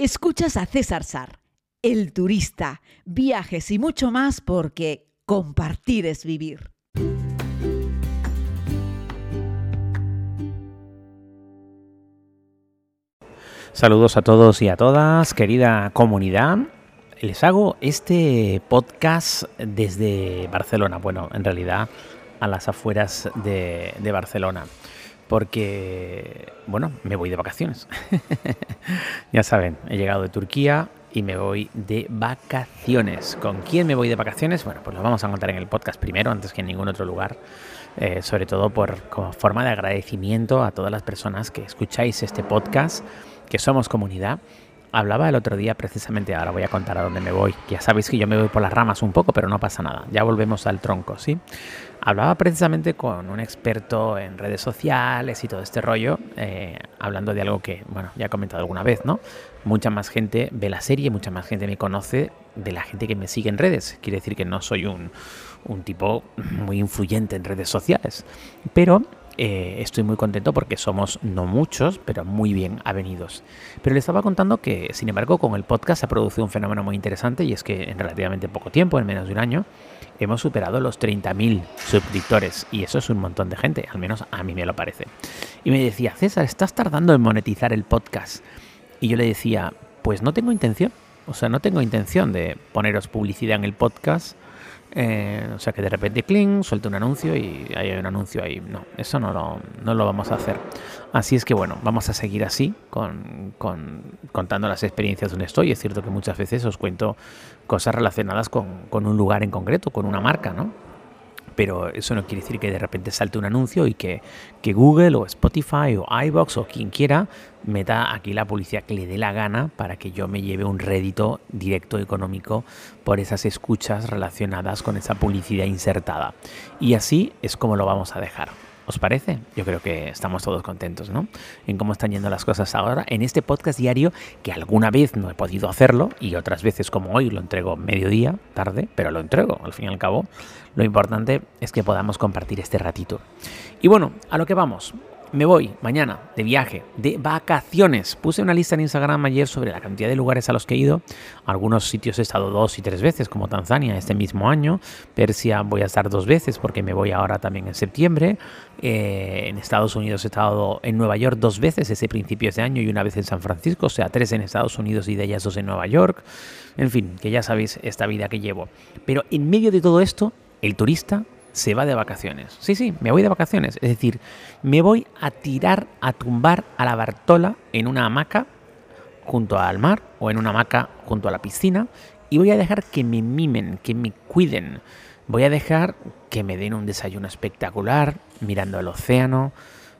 Escuchas a César Sar, el turista, viajes y mucho más porque compartir es vivir. Saludos a todos y a todas, querida comunidad. Les hago este podcast desde Barcelona, bueno, en realidad a las afueras de, de Barcelona porque, bueno, me voy de vacaciones. ya saben, he llegado de Turquía y me voy de vacaciones. ¿Con quién me voy de vacaciones? Bueno, pues lo vamos a contar en el podcast primero, antes que en ningún otro lugar. Eh, sobre todo por como forma de agradecimiento a todas las personas que escucháis este podcast, que somos comunidad. Hablaba el otro día precisamente, ahora voy a contar a dónde me voy. Ya sabéis que yo me voy por las ramas un poco, pero no pasa nada. Ya volvemos al tronco, ¿sí? Hablaba precisamente con un experto en redes sociales y todo este rollo, eh, hablando de algo que, bueno, ya he comentado alguna vez, ¿no? Mucha más gente ve la serie, mucha más gente me conoce de la gente que me sigue en redes. Quiere decir que no soy un, un tipo muy influyente en redes sociales, pero eh, estoy muy contento porque somos no muchos, pero muy bien avenidos. Pero le estaba contando que, sin embargo, con el podcast se ha producido un fenómeno muy interesante y es que en relativamente poco tiempo, en menos de un año, hemos superado los 30.000 suscriptores y eso es un montón de gente, al menos a mí me lo parece. Y me decía, César, estás tardando en monetizar el podcast. Y yo le decía, pues no tengo intención, o sea, no tengo intención de poneros publicidad en el podcast. Eh, o sea que de repente, cling, suelto un anuncio y hay un anuncio ahí. No, eso no lo, no lo vamos a hacer. Así es que bueno, vamos a seguir así, con, con, contando las experiencias donde estoy. Es cierto que muchas veces os cuento cosas relacionadas con, con un lugar en concreto, con una marca, ¿no? Pero eso no quiere decir que de repente salte un anuncio y que, que Google o Spotify o iBox o quien quiera meta aquí la publicidad que le dé la gana para que yo me lleve un rédito directo económico por esas escuchas relacionadas con esa publicidad insertada. Y así es como lo vamos a dejar. ¿Os parece? Yo creo que estamos todos contentos, ¿no? En cómo están yendo las cosas ahora en este podcast diario que alguna vez no he podido hacerlo y otras veces como hoy lo entrego mediodía, tarde, pero lo entrego al fin y al cabo. Lo importante es que podamos compartir este ratito. Y bueno, a lo que vamos me voy mañana de viaje, de vacaciones. Puse una lista en Instagram ayer sobre la cantidad de lugares a los que he ido. Algunos sitios he estado dos y tres veces, como Tanzania este mismo año. Persia voy a estar dos veces porque me voy ahora también en septiembre. Eh, en Estados Unidos he estado en Nueva York dos veces ese principio de año y una vez en San Francisco, o sea, tres en Estados Unidos y de ellas dos en Nueva York. En fin, que ya sabéis esta vida que llevo. Pero en medio de todo esto, el turista se va de vacaciones. Sí, sí, me voy de vacaciones. Es decir, me voy a tirar, a tumbar a la Bartola en una hamaca junto al mar o en una hamaca junto a la piscina y voy a dejar que me mimen, que me cuiden. Voy a dejar que me den un desayuno espectacular mirando el océano.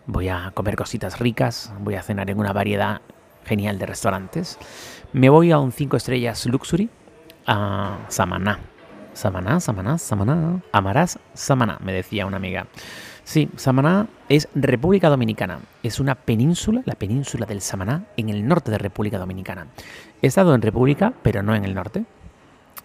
Voy a comer cositas ricas. Voy a cenar en una variedad genial de restaurantes. Me voy a un 5 estrellas luxury a Samaná Samaná, Samaná, Samaná. Amarás Samaná, me decía una amiga. Sí, Samaná es República Dominicana. Es una península, la península del Samaná, en el norte de República Dominicana. He estado en República, pero no en el norte.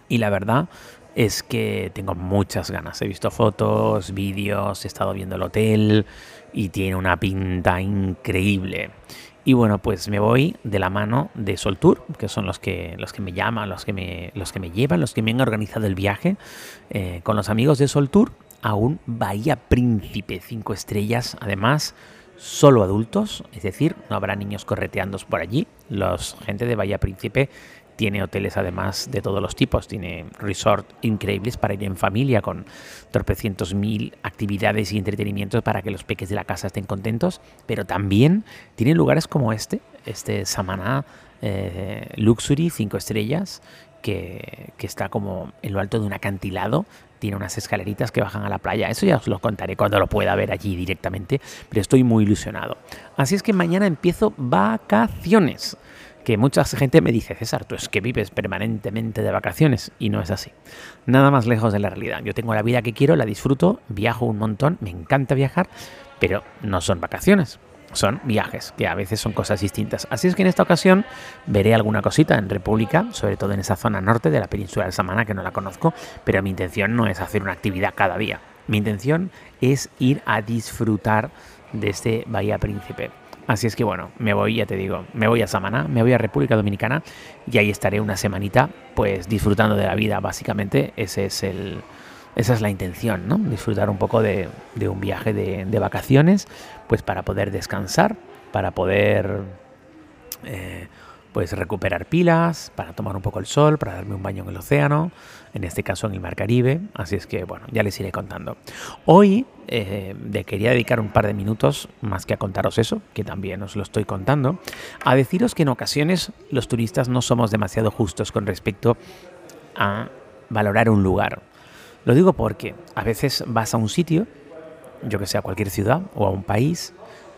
Y la verdad es que tengo muchas ganas. He visto fotos, vídeos, he estado viendo el hotel y tiene una pinta increíble. Y bueno, pues me voy de la mano de Soltour, que son los que, los que me llaman, los que me, los que me llevan, los que me han organizado el viaje, eh, con los amigos de Soltour a un Bahía Príncipe, cinco estrellas, además solo adultos, es decir, no habrá niños correteando por allí. Los gente de Bahía Príncipe tiene hoteles además de todos los tipos, tiene resort increíbles para ir en familia con tropecientos mil actividades y entretenimientos para que los peques de la casa estén contentos, pero también tiene lugares como este, este Samaná eh, Luxury, cinco estrellas, que, que, está como en lo alto de un acantilado, tiene unas escaleritas que bajan a la playa, eso ya os lo contaré cuando lo pueda ver allí directamente, pero estoy muy ilusionado. Así es que mañana empiezo vacaciones que mucha gente me dice, César, tú es que vives permanentemente de vacaciones y no es así. Nada más lejos de la realidad. Yo tengo la vida que quiero, la disfruto, viajo un montón, me encanta viajar, pero no son vacaciones, son viajes, que a veces son cosas distintas. Así es que en esta ocasión veré alguna cosita en República, sobre todo en esa zona norte de la península del Samana, que no la conozco, pero mi intención no es hacer una actividad cada día. Mi intención es ir a disfrutar de este Bahía Príncipe Así es que bueno, me voy, ya te digo, me voy a Samaná, me voy a República Dominicana y ahí estaré una semanita pues disfrutando de la vida, básicamente. Ese es el, esa es la intención, ¿no? Disfrutar un poco de, un viaje de, de, vacaciones, pues para poder descansar, para poder eh, pues recuperar pilas, para tomar un poco el sol, para darme un baño en el océano, en este caso en el Mar Caribe, así es que bueno, ya les iré contando. Hoy eh, quería dedicar un par de minutos, más que a contaros eso, que también os lo estoy contando, a deciros que en ocasiones los turistas no somos demasiado justos con respecto a valorar un lugar. Lo digo porque a veces vas a un sitio, yo que sé, a cualquier ciudad o a un país,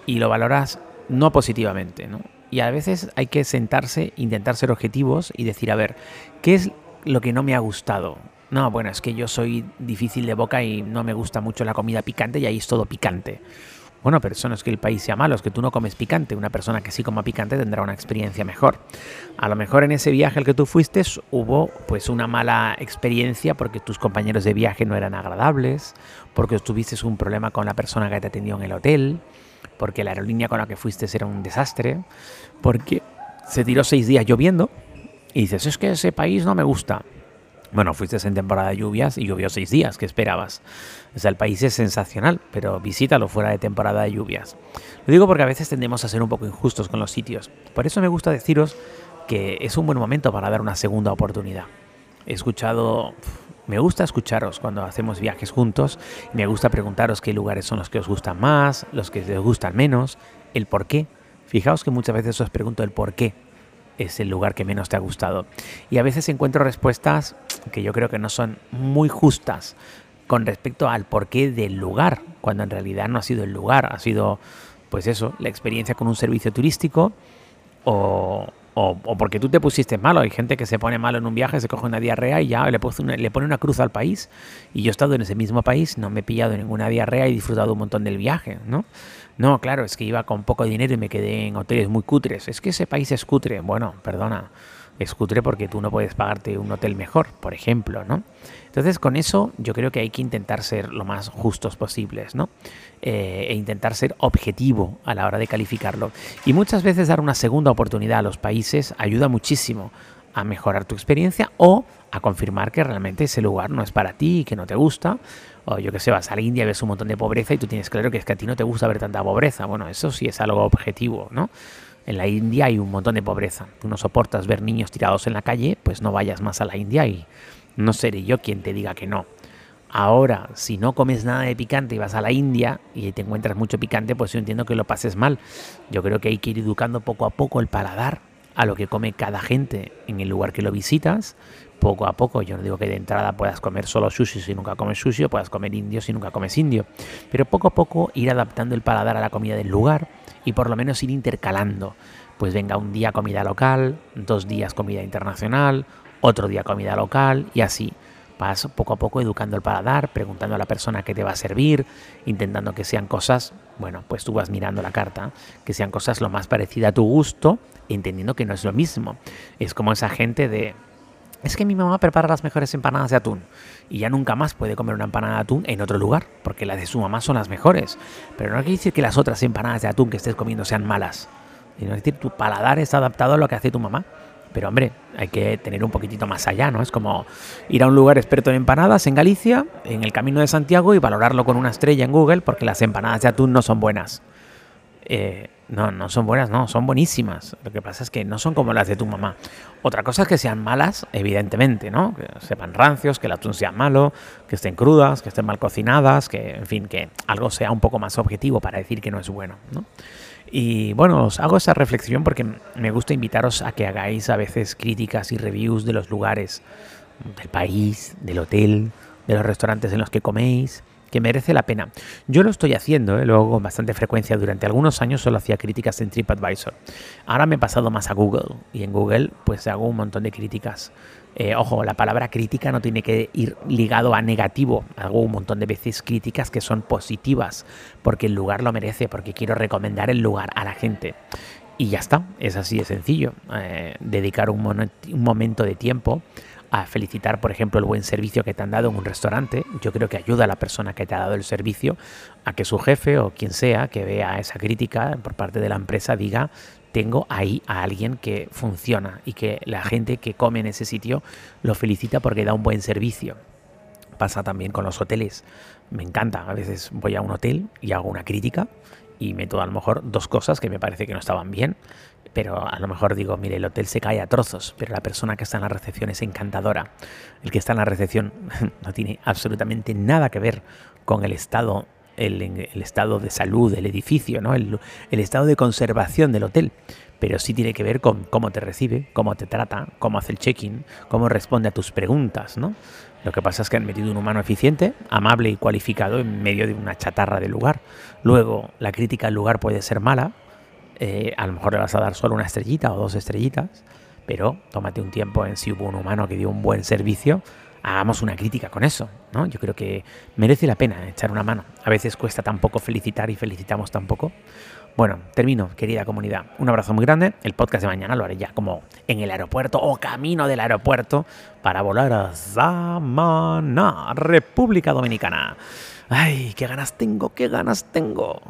y lo valoras no positivamente, ¿no? Y a veces hay que sentarse, intentar ser objetivos y decir, a ver, ¿qué es lo que no me ha gustado? No, bueno, es que yo soy difícil de boca y no me gusta mucho la comida picante y ahí es todo picante. Bueno, pero eso no es que el país sea malo, es que tú no comes picante. Una persona que sí coma picante tendrá una experiencia mejor. A lo mejor en ese viaje al que tú fuiste hubo pues una mala experiencia porque tus compañeros de viaje no eran agradables, porque tuviste un problema con la persona que te atendió en el hotel, porque la aerolínea con la que fuiste era un desastre, porque se tiró seis días lloviendo y dices, es que ese país no me gusta. Bueno, fuiste en temporada de lluvias y llovió seis días, ¿qué esperabas? O sea, el país es sensacional, pero visítalo fuera de temporada de lluvias. Lo digo porque a veces tendemos a ser un poco injustos con los sitios. Por eso me gusta deciros que es un buen momento para dar una segunda oportunidad. He escuchado, me gusta escucharos cuando hacemos viajes juntos, me gusta preguntaros qué lugares son los que os gustan más, los que os gustan menos, el por qué. Fijaos que muchas veces os pregunto el por qué es el lugar que menos te ha gustado. Y a veces encuentro respuestas que yo creo que no son muy justas con respecto al porqué del lugar, cuando en realidad no ha sido el lugar, ha sido, pues eso, la experiencia con un servicio turístico o, o, porque tú te pusiste malo. Hay gente que se pone malo en un viaje, se coge una diarrea y ya le, pone una cruz al país. Y yo he estado en ese mismo país, no me he pillado ninguna diarrea y he disfrutado un montón del viaje, ¿no? No, claro, es que iba con poco dinero y me quedé en hoteles muy cutres. Es que ese país es cutre. Bueno, perdona, es cutre porque tú no puedes pagarte un hotel mejor, por ejemplo, ¿no? Entonces, con eso yo creo que hay que intentar ser lo más justos posibles, ¿no? Eh, e intentar ser objetivo a la hora de calificarlo. Y muchas veces dar una segunda oportunidad a los países ayuda muchísimo a mejorar tu experiencia o a confirmar que realmente ese lugar no es para ti y que no te gusta o yo que sé, vas a la India y ves un montón de pobreza y tú tienes claro que es que a ti no te gusta ver tanta pobreza. Bueno, eso sí es algo objetivo, ¿no? En la India hay un montón de pobreza. Tú no soportas ver niños tirados en la calle, pues no vayas más a la India y no seré yo quien te diga que no. Ahora, si no comes nada de picante y vas a la India y te encuentras mucho picante, pues yo entiendo que lo pases mal. Yo creo que hay que ir educando poco a poco el paladar a lo que come cada gente en el lugar que lo visitas poco a poco. Yo no digo que de entrada puedas comer solo sushi si nunca comes sushi o puedas comer indio si nunca comes indio. Pero poco a poco ir adaptando el paladar a la comida del lugar y por lo menos ir intercalando. Pues venga un día comida local, dos días comida internacional, otro día comida local y así. Vas poco a poco educando el paladar, preguntando a la persona qué te va a servir, intentando que sean cosas, bueno, pues tú vas mirando la carta, que sean cosas lo más parecidas a tu gusto, entendiendo que no es lo mismo. Es como esa gente de, es que mi mamá prepara las mejores empanadas de atún y ya nunca más puede comer una empanada de atún en otro lugar, porque las de su mamá son las mejores. Pero no quiere decir que las otras empanadas de atún que estés comiendo sean malas. Es decir, tu paladar está adaptado a lo que hace tu mamá. Pero hombre, hay que tener un poquitito más allá, ¿no? Es como ir a un lugar experto en empanadas en Galicia, en el Camino de Santiago, y valorarlo con una estrella en Google porque las empanadas de atún no son buenas. Eh, no, no son buenas, no, son buenísimas. Lo que pasa es que no son como las de tu mamá. Otra cosa es que sean malas, evidentemente, ¿no? Que sepan rancios, que el atún sea malo, que estén crudas, que estén mal cocinadas, que, en fin, que algo sea un poco más objetivo para decir que no es bueno, ¿no? Y bueno, os hago esa reflexión porque me gusta invitaros a que hagáis a veces críticas y reviews de los lugares, del país, del hotel, de los restaurantes en los que coméis que merece la pena. Yo lo estoy haciendo, ¿eh? con bastante frecuencia. Durante algunos años solo hacía críticas en TripAdvisor. Ahora me he pasado más a Google y en Google pues hago un montón de críticas. Eh, ojo, la palabra crítica no tiene que ir ligado a negativo. Hago un montón de veces críticas que son positivas, porque el lugar lo merece, porque quiero recomendar el lugar a la gente. Y ya está, es así de sencillo. Eh, dedicar un, un momento de tiempo a felicitar, por ejemplo, el buen servicio que te han dado en un restaurante. Yo creo que ayuda a la persona que te ha dado el servicio a que su jefe o quien sea que vea esa crítica por parte de la empresa diga, tengo ahí a alguien que funciona y que la gente que come en ese sitio lo felicita porque da un buen servicio. Pasa también con los hoteles. Me encanta. A veces voy a un hotel y hago una crítica y meto a lo mejor dos cosas que me parece que no estaban bien, pero a lo mejor digo, mire, el hotel se cae a trozos, pero la persona que está en la recepción es encantadora. El que está en la recepción no tiene absolutamente nada que ver con el estado, el, estado de salud del edificio, ¿no? El, estado de conservación del hotel pero sí tiene que ver con cómo te recibe, cómo te trata, cómo hace el check-in, cómo responde a tus preguntas, ¿no? Lo que pasa es que han metido un humano eficiente, amable y cualificado en medio de una chatarra del lugar. Luego, la crítica al lugar puede ser mala. Eh, a lo mejor le vas a dar solo una estrellita o dos estrellitas, pero tómate un tiempo en si hubo un humano que dio un buen servicio. Hagamos una crítica con eso, ¿no? Yo creo que merece la pena echar una mano. A veces cuesta tan poco felicitar y felicitamos tan poco. Bueno, termino, querida comunidad. Un abrazo muy grande. El podcast de mañana lo haré ya como en el aeropuerto o camino del aeropuerto para volar a Samaná, República Dominicana. Ay, qué ganas tengo, qué ganas tengo.